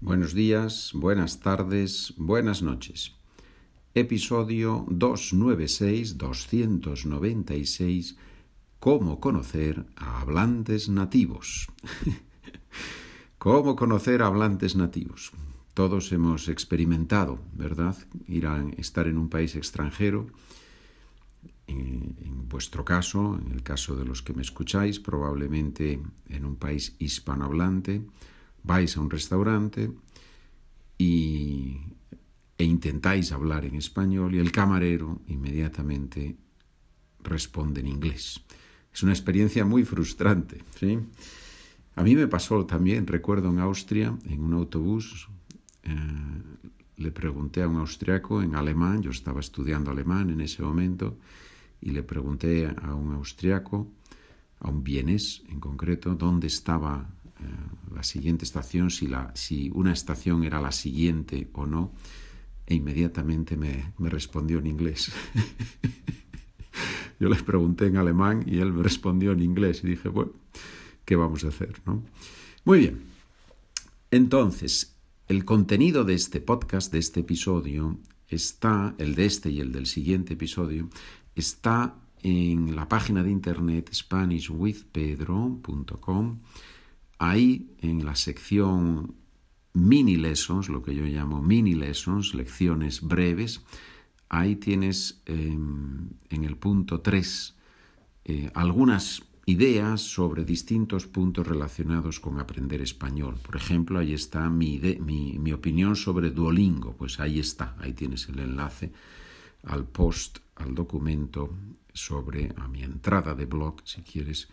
Buenos días, buenas tardes, buenas noches. Episodio 296-296 Cómo conocer a hablantes nativos. ¿Cómo conocer a hablantes nativos? Todos hemos experimentado, ¿verdad? Ir a estar en un país extranjero. En, en vuestro caso, en el caso de los que me escucháis, probablemente en un país hispanohablante vais a un restaurante y, e intentáis hablar en español y el camarero inmediatamente responde en inglés. Es una experiencia muy frustrante. ¿sí? A mí me pasó también, recuerdo en Austria, en un autobús, eh, le pregunté a un austriaco en alemán, yo estaba estudiando alemán en ese momento, y le pregunté a un austriaco, a un vienés en concreto, dónde estaba la siguiente estación, si, la, si una estación era la siguiente o no, e inmediatamente me, me respondió en inglés. Yo les pregunté en alemán y él me respondió en inglés y dije, bueno, ¿qué vamos a hacer? ¿no? Muy bien. Entonces, el contenido de este podcast, de este episodio, está, el de este y el del siguiente episodio, está en la página de internet SpanishWithPedro.com Ahí en la sección mini lessons, lo que yo llamo mini lessons, lecciones breves, ahí tienes eh, en el punto 3 eh, algunas ideas sobre distintos puntos relacionados con aprender español. Por ejemplo, ahí está mi, mi, mi, opinión sobre Duolingo. Pues ahí está, ahí tienes el enlace al post, al documento sobre a mi entrada de blog, si quieres,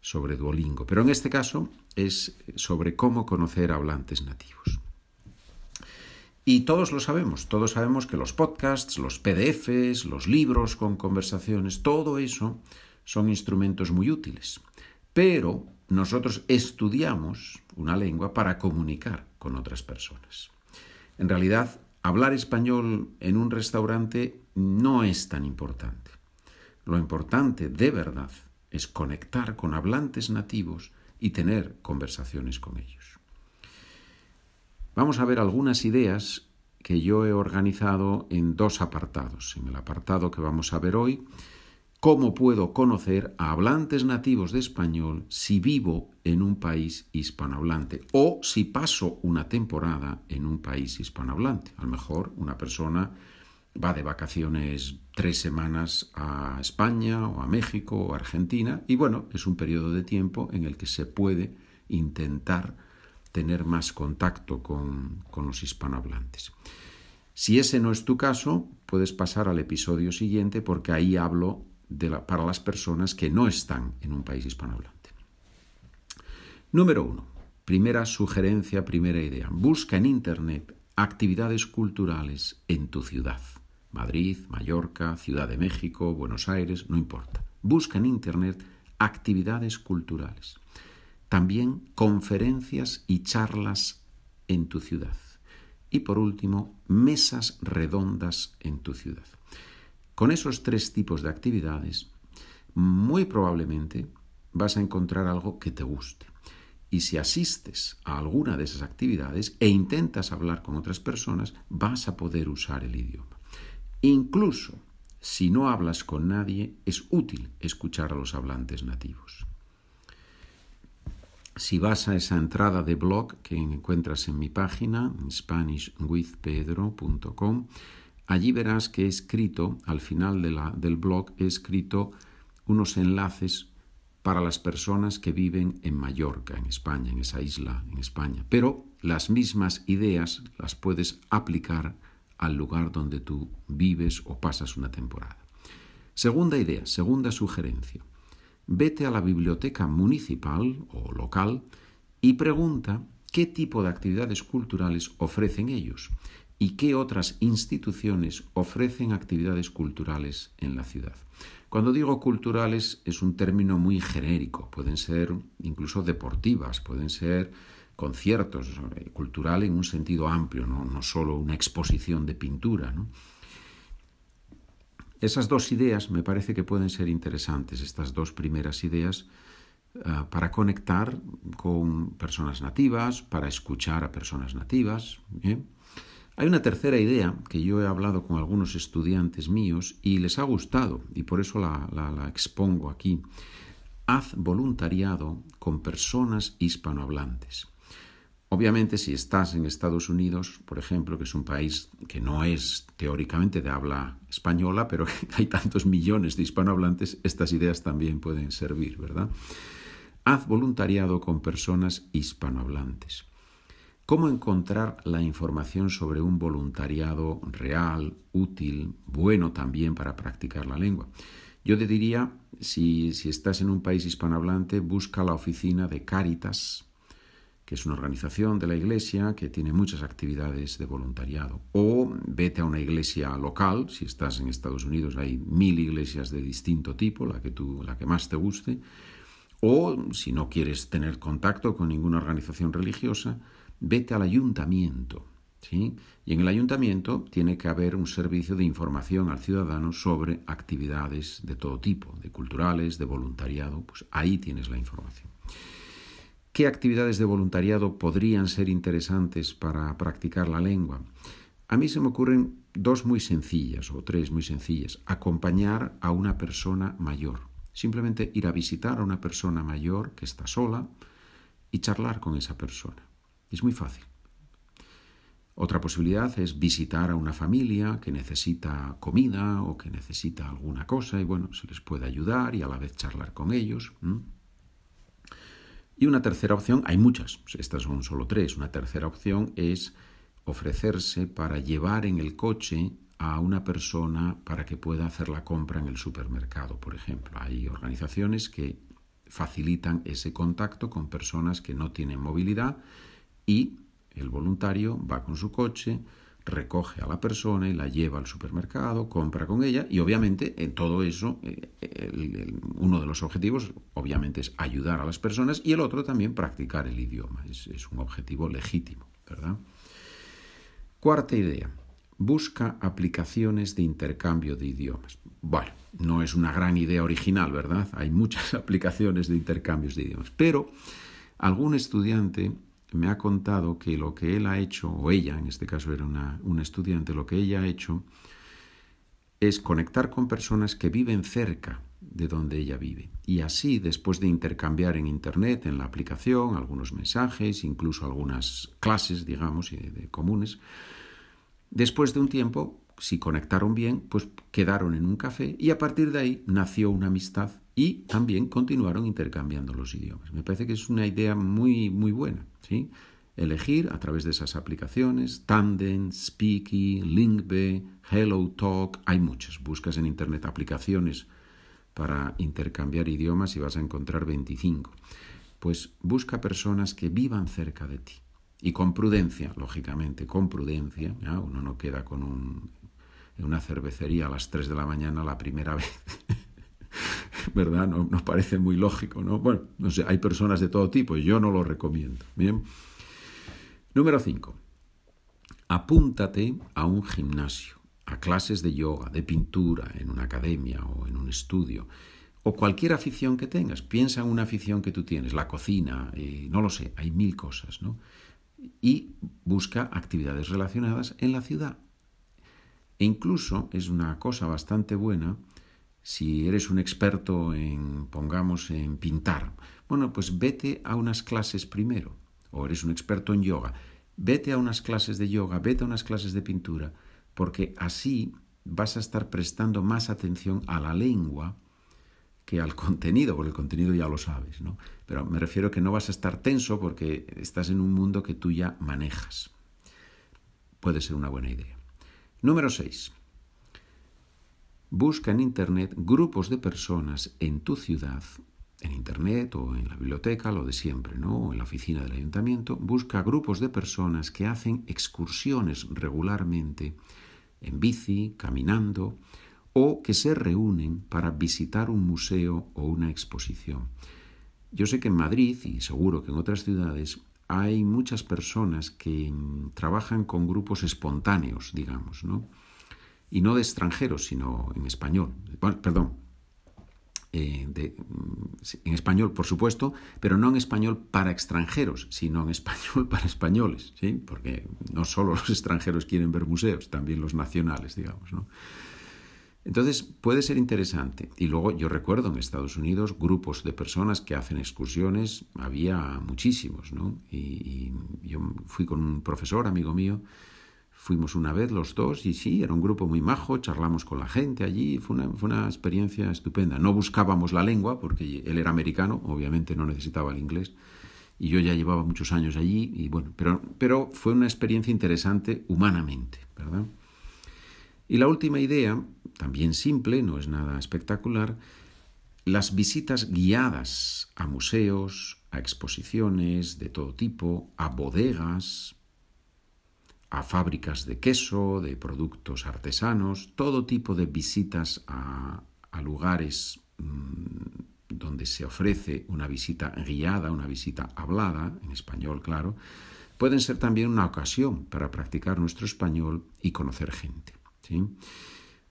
sobre Duolingo. Pero en este caso es sobre cómo conocer hablantes nativos. Y todos lo sabemos, todos sabemos que los podcasts, los PDFs, los libros con conversaciones, todo eso son instrumentos muy útiles. Pero nosotros estudiamos una lengua para comunicar con otras personas. En realidad, hablar español en un restaurante no es tan importante. Lo importante de verdad es conectar con hablantes nativos y tener conversaciones con ellos. Vamos a ver algunas ideas que yo he organizado en dos apartados. En el apartado que vamos a ver hoy, cómo puedo conocer a hablantes nativos de español si vivo en un país hispanohablante o si paso una temporada en un país hispanohablante. A lo mejor una persona va de vacaciones tres semanas a España o a México o Argentina y bueno, es un periodo de tiempo en el que se puede intentar tener más contacto con, con los hispanohablantes. Si ese no es tu caso, puedes pasar al episodio siguiente porque ahí hablo de para las personas que no están en un país hispanohablante. Número uno. Primera sugerencia, primera idea. Busca en Internet actividades culturales en tu ciudad. Madrid, Mallorca, Ciudad de México, Buenos Aires, no importa. Busca en Internet actividades culturales. También conferencias y charlas en tu ciudad. Y por último, mesas redondas en tu ciudad. Con esos tres tipos de actividades, muy probablemente vas a encontrar algo que te guste. Y si asistes a alguna de esas actividades e intentas hablar con otras personas, vas a poder usar el idioma. Incluso si no hablas con nadie, es útil escuchar a los hablantes nativos. Si vas a esa entrada de blog que encuentras en mi página, SpanishWithPedro.com, allí verás que he escrito, al final del blog, he escrito unos enlaces para las personas que viven en Mallorca, en España, en esa isla, en España. Pero las mismas ideas las puedes aplicar al lugar donde tú vives o pasas una temporada. Segunda idea, segunda sugerencia. Vete a la biblioteca municipal o local y pregunta qué tipo de actividades culturales ofrecen ellos y qué otras instituciones ofrecen actividades culturales en la ciudad. Cuando digo culturales es un término muy genérico, pueden ser incluso deportivas, pueden ser conciertos, eh, cultural en un sentido amplio, no, solo una exposición de pintura. Esas dos ideas me parece que pueden ser interesantes, estas dos primeras ideas eh, para conectar con personas nativas, para escuchar a personas nativas. Hay una tercera idea que yo he hablado con algunos estudiantes míos y les ha gustado y por eso la, expongo aquí. Haz voluntariado con personas hispanohablantes. Obviamente, si estás en Estados Unidos, por ejemplo, que es un país que no es teóricamente de habla española, pero hay tantos millones de hispanohablantes, estas ideas también pueden servir, ¿verdad? Haz voluntariado con personas hispanohablantes. ¿Cómo encontrar la información sobre un voluntariado real, útil, bueno también para practicar la lengua? Yo te diría, si, si estás en un país hispanohablante, busca la oficina de Caritas, que es una organización de la iglesia que tiene muchas actividades de voluntariado. O vete a una iglesia local, si estás en Estados Unidos hay mil iglesias de distinto tipo, la que, tú, la que más te guste. O si no quieres tener contacto con ninguna organización religiosa, vete al ayuntamiento. ¿sí? Y en el ayuntamiento tiene que haber un servicio de información al ciudadano sobre actividades de todo tipo, de culturales, de voluntariado. Pues ahí tienes la información. ¿Qué actividades de voluntariado podrían ser interesantes para practicar la lengua? A mí se me ocurren dos muy sencillas o tres muy sencillas. Acompañar a una persona mayor. Simplemente ir a visitar a una persona mayor que está sola y charlar con esa persona. Es muy fácil. Otra posibilidad es visitar a una familia que necesita comida o que necesita alguna cosa y bueno, se les puede ayudar y a la vez charlar con ellos. Y una tercera opción, hay muchas, estas son solo tres, una tercera opción es ofrecerse para llevar en el coche a una persona para que pueda hacer la compra en el supermercado, por ejemplo. Hay organizaciones que facilitan ese contacto con personas que no tienen movilidad y el voluntario va con su coche, recoge a la persona y la lleva al supermercado, compra con ella y obviamente en todo eso eh, uno de los objetivos obviamente es ayudar a las personas y el otro también practicar el idioma. Es, es un objetivo legítimo, ¿verdad? Cuarta idea. Busca aplicaciones de intercambio de idiomas. Bueno, no es una gran idea original, ¿verdad? Hay muchas aplicaciones de intercambios de idiomas, pero algún estudiante me ha contado que lo que él ha hecho, o ella, en este caso era una, estudiante, lo que ella ha hecho es conectar con personas que viven cerca de donde ella vive. Y así, después de intercambiar en Internet, en la aplicación, algunos mensajes, incluso algunas clases, digamos, de comunes, después de un tiempo, si conectaron bien, pues quedaron en un café y a partir de ahí nació una amistad y también continuaron intercambiando los idiomas. Me parece que es una idea muy, muy buena. ¿sí? Elegir a través de esas aplicaciones, Tandem, Speaky, Linkbe, HelloTalk, hay muchas. Buscas en Internet aplicaciones para intercambiar idiomas y vas a encontrar 25. Pues busca personas que vivan cerca de ti. Y con prudencia, lógicamente, con prudencia. Uno no queda con un, en una cervecería a las 3 de la mañana la primera vez. ¿verdad? No, nos parece muy lógico, ¿no? Bueno, no sé, hay personas de todo tipo yo no lo recomiendo. Bien. Número 5. Apúntate a un gimnasio, a clases de yoga, de pintura, en una academia o en un estudio, o cualquier afición que tengas. Piensa en una afición que tú tienes, la cocina, eh, no lo sé, hay mil cosas, ¿no? Y busca actividades relacionadas en la ciudad. E incluso es una cosa bastante buena si eres un experto en, pongamos, en pintar, bueno, pues vete a unas clases primero. O eres un experto en yoga, vete a unas clases de yoga, vete a unas clases de pintura, porque así vas a estar prestando más atención a la lengua que al contenido, porque el contenido ya lo sabes, ¿no? Pero me refiero que no vas a estar tenso porque estás en un mundo que tú ya manejas. Puede ser una buena idea. Número 6. Busca en Internet grupos de personas en tu ciudad, en Internet o en la biblioteca, lo de siempre, ¿no? O en la oficina del ayuntamiento. Busca grupos de personas que hacen excursiones regularmente en bici, caminando, o que se reúnen para visitar un museo o una exposición. Yo sé que en Madrid, y seguro que en otras ciudades, hay muchas personas que mm, trabajan con grupos espontáneos, digamos, ¿no? Y no de extranjeros, sino en español. Bueno, perdón, eh, mm, en español, por supuesto, pero no en español para extranjeros, sino en español para españoles, ¿sí? porque no solo los extranjeros quieren ver museos, también los nacionales, digamos. ¿no? Entonces puede ser interesante. Y luego yo recuerdo en Estados Unidos grupos de personas que hacen excursiones, había muchísimos, ¿no? Y, yo fui con un profesor, amigo mío, fuimos una vez los dos y sí, era un grupo muy majo, charlamos con la gente allí, fue una, fue una experiencia estupenda. No buscábamos la lengua porque él era americano, obviamente no necesitaba el inglés, y yo ya llevaba muchos años allí, y bueno, pero, pero fue una experiencia interesante humanamente, ¿verdad? Y la última idea, también simple, no es nada espectacular, las visitas guiadas a museos, a exposiciones de todo tipo, a bodegas, a fábricas de queso, de productos artesanos, todo tipo de visitas a, lugares mm, donde se ofrece una visita guiada, una visita hablada, en español, claro, pueden ser también una ocasión para practicar nuestro español y conocer gente.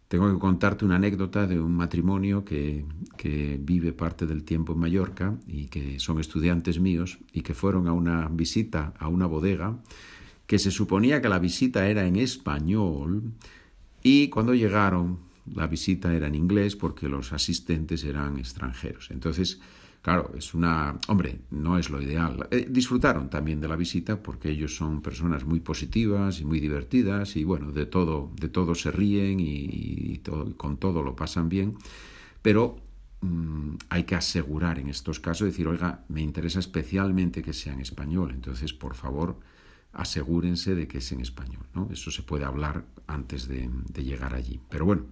Tengo que contarte una anécdota de un matrimonio que, que, vive parte del tiempo en Mallorca y que son estudiantes míos y que fueron a una visita a una bodega que se suponía que la visita era en español y cuando llegaron la visita era en inglés porque los asistentes eran extranjeros. Entonces, Claro, es una... Hombre, no es lo ideal. Eh, disfrutaron también de la visita porque ellos son personas muy positivas y muy divertidas y bueno, de todo, de todo se ríen y, con todo lo pasan bien. Pero mm, hay que asegurar en estos casos, decir, oiga, me interesa especialmente que sea en español. Entonces, por favor, asegúrense de que es en español. ¿no? Eso se puede hablar antes de llegar allí. Pero bueno,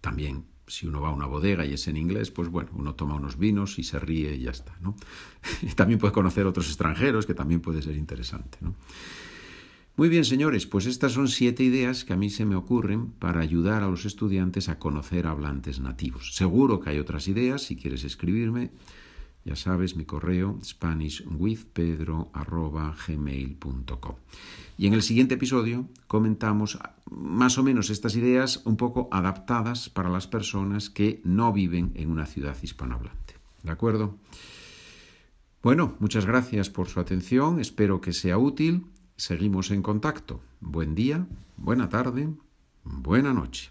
también si uno va a una bodega y es en inglés, pues bueno, uno toma unos vinos y se ríe y ya está, ¿no? también puede conocer otros extranjeros, que también puede ser interesante. Muy bien, señores, pues estas son siete ideas que a mí se me ocurren para ayudar a los estudiantes a conocer hablantes nativos. Seguro que hay otras ideas, si quieres escribirme, ya sabes, mi correo spanishwithpedro.gmail.com. Y en el siguiente episodio comentamos más o menos estas ideas un poco adaptadas para las personas que no viven en una ciudad hispanohablante. ¿De acuerdo? Bueno, muchas gracias por su atención, espero que sea útil. Seguimos en contacto. Buen día, buena tarde, buena noche.